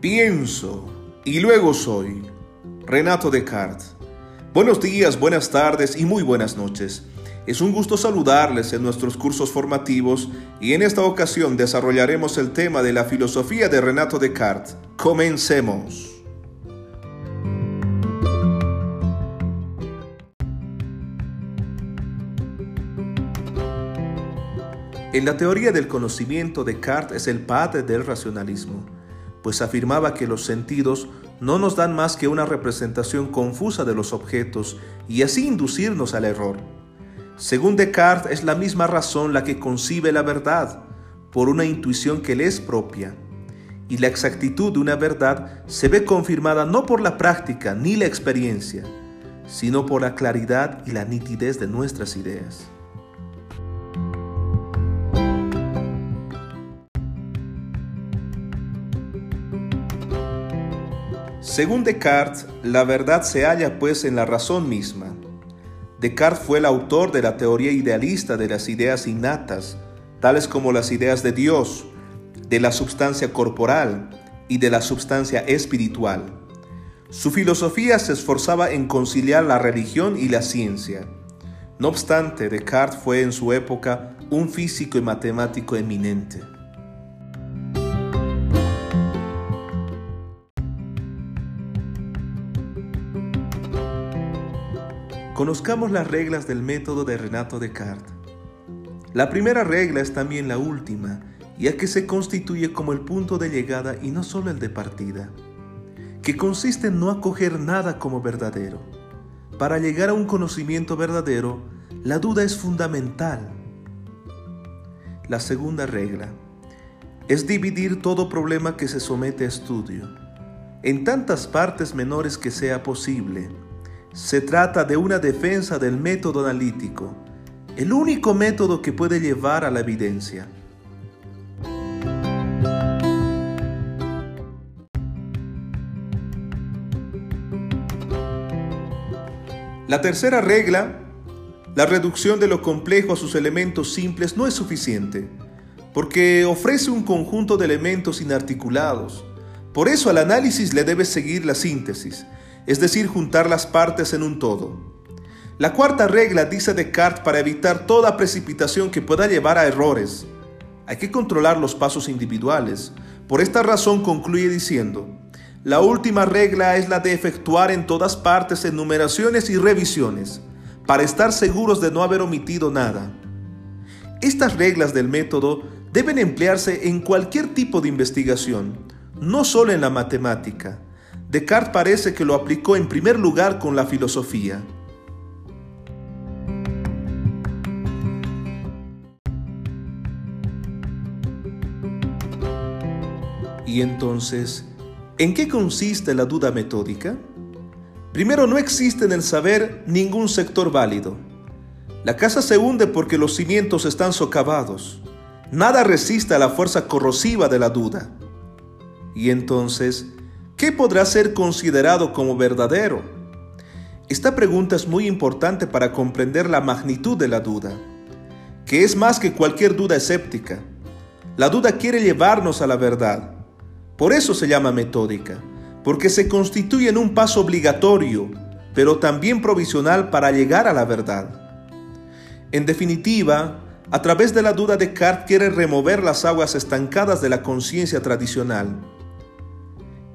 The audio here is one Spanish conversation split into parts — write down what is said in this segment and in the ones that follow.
Pienso y luego soy. Renato Descartes. Buenos días, buenas tardes y muy buenas noches. Es un gusto saludarles en nuestros cursos formativos y en esta ocasión desarrollaremos el tema de la filosofía de Renato Descartes. Comencemos. En la teoría del conocimiento, Descartes es el padre del racionalismo pues afirmaba que los sentidos no nos dan más que una representación confusa de los objetos y así inducirnos al error. Según Descartes, es la misma razón la que concibe la verdad, por una intuición que le es propia. Y la exactitud de una verdad se ve confirmada no por la práctica ni la experiencia, sino por la claridad y la nitidez de nuestras ideas. Según Descartes, la verdad se halla pues en la razón misma. Descartes fue el autor de la teoría idealista de las ideas innatas, tales como las ideas de Dios, de la substancia corporal y de la substancia espiritual. Su filosofía se esforzaba en conciliar la religión y la ciencia. No obstante, Descartes fue en su época un físico y matemático eminente. Conozcamos las reglas del método de Renato Descartes. La primera regla es también la última, ya que se constituye como el punto de llegada y no solo el de partida, que consiste en no acoger nada como verdadero. Para llegar a un conocimiento verdadero, la duda es fundamental. La segunda regla es dividir todo problema que se somete a estudio en tantas partes menores que sea posible se trata de una defensa del método analítico, el único método que puede llevar a la evidencia. La tercera regla, la reducción de lo complejo a sus elementos simples no es suficiente, porque ofrece un conjunto de elementos inarticulados. Por eso al análisis le debe seguir la síntesis, es decir, juntar las partes en un todo. La cuarta regla dice Descartes para evitar toda precipitación que pueda llevar a errores. Hay que controlar los pasos individuales. Por esta razón concluye diciendo, la última regla es la de efectuar en todas partes enumeraciones y revisiones, para estar seguros de no haber omitido nada. Estas reglas del método deben emplearse en cualquier tipo de investigación, no solo en la matemática. Descartes parece que lo aplicó en primer lugar con la filosofía. Y entonces, ¿en qué consiste la duda metódica? Primero, no existe en el saber ningún sector válido. La casa se hunde porque los cimientos están socavados. Nada resiste a la fuerza corrosiva de la duda. Y entonces, ¿Qué podrá ser considerado como verdadero? Esta pregunta es muy importante para comprender la magnitud de la duda, que es más que cualquier duda escéptica. La duda quiere llevarnos a la verdad. Por eso se llama metódica, porque se constituye en un paso obligatorio, pero también provisional para llegar a la verdad. En definitiva, a través de la duda Descartes quiere remover las aguas estancadas de la conciencia tradicional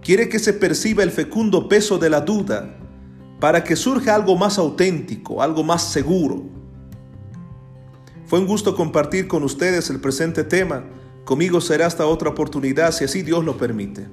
Quiere que se perciba el fecundo peso de la duda para que surja algo más auténtico, algo más seguro. Fue un gusto compartir con ustedes el presente tema. Conmigo será hasta otra oportunidad si así Dios lo permite.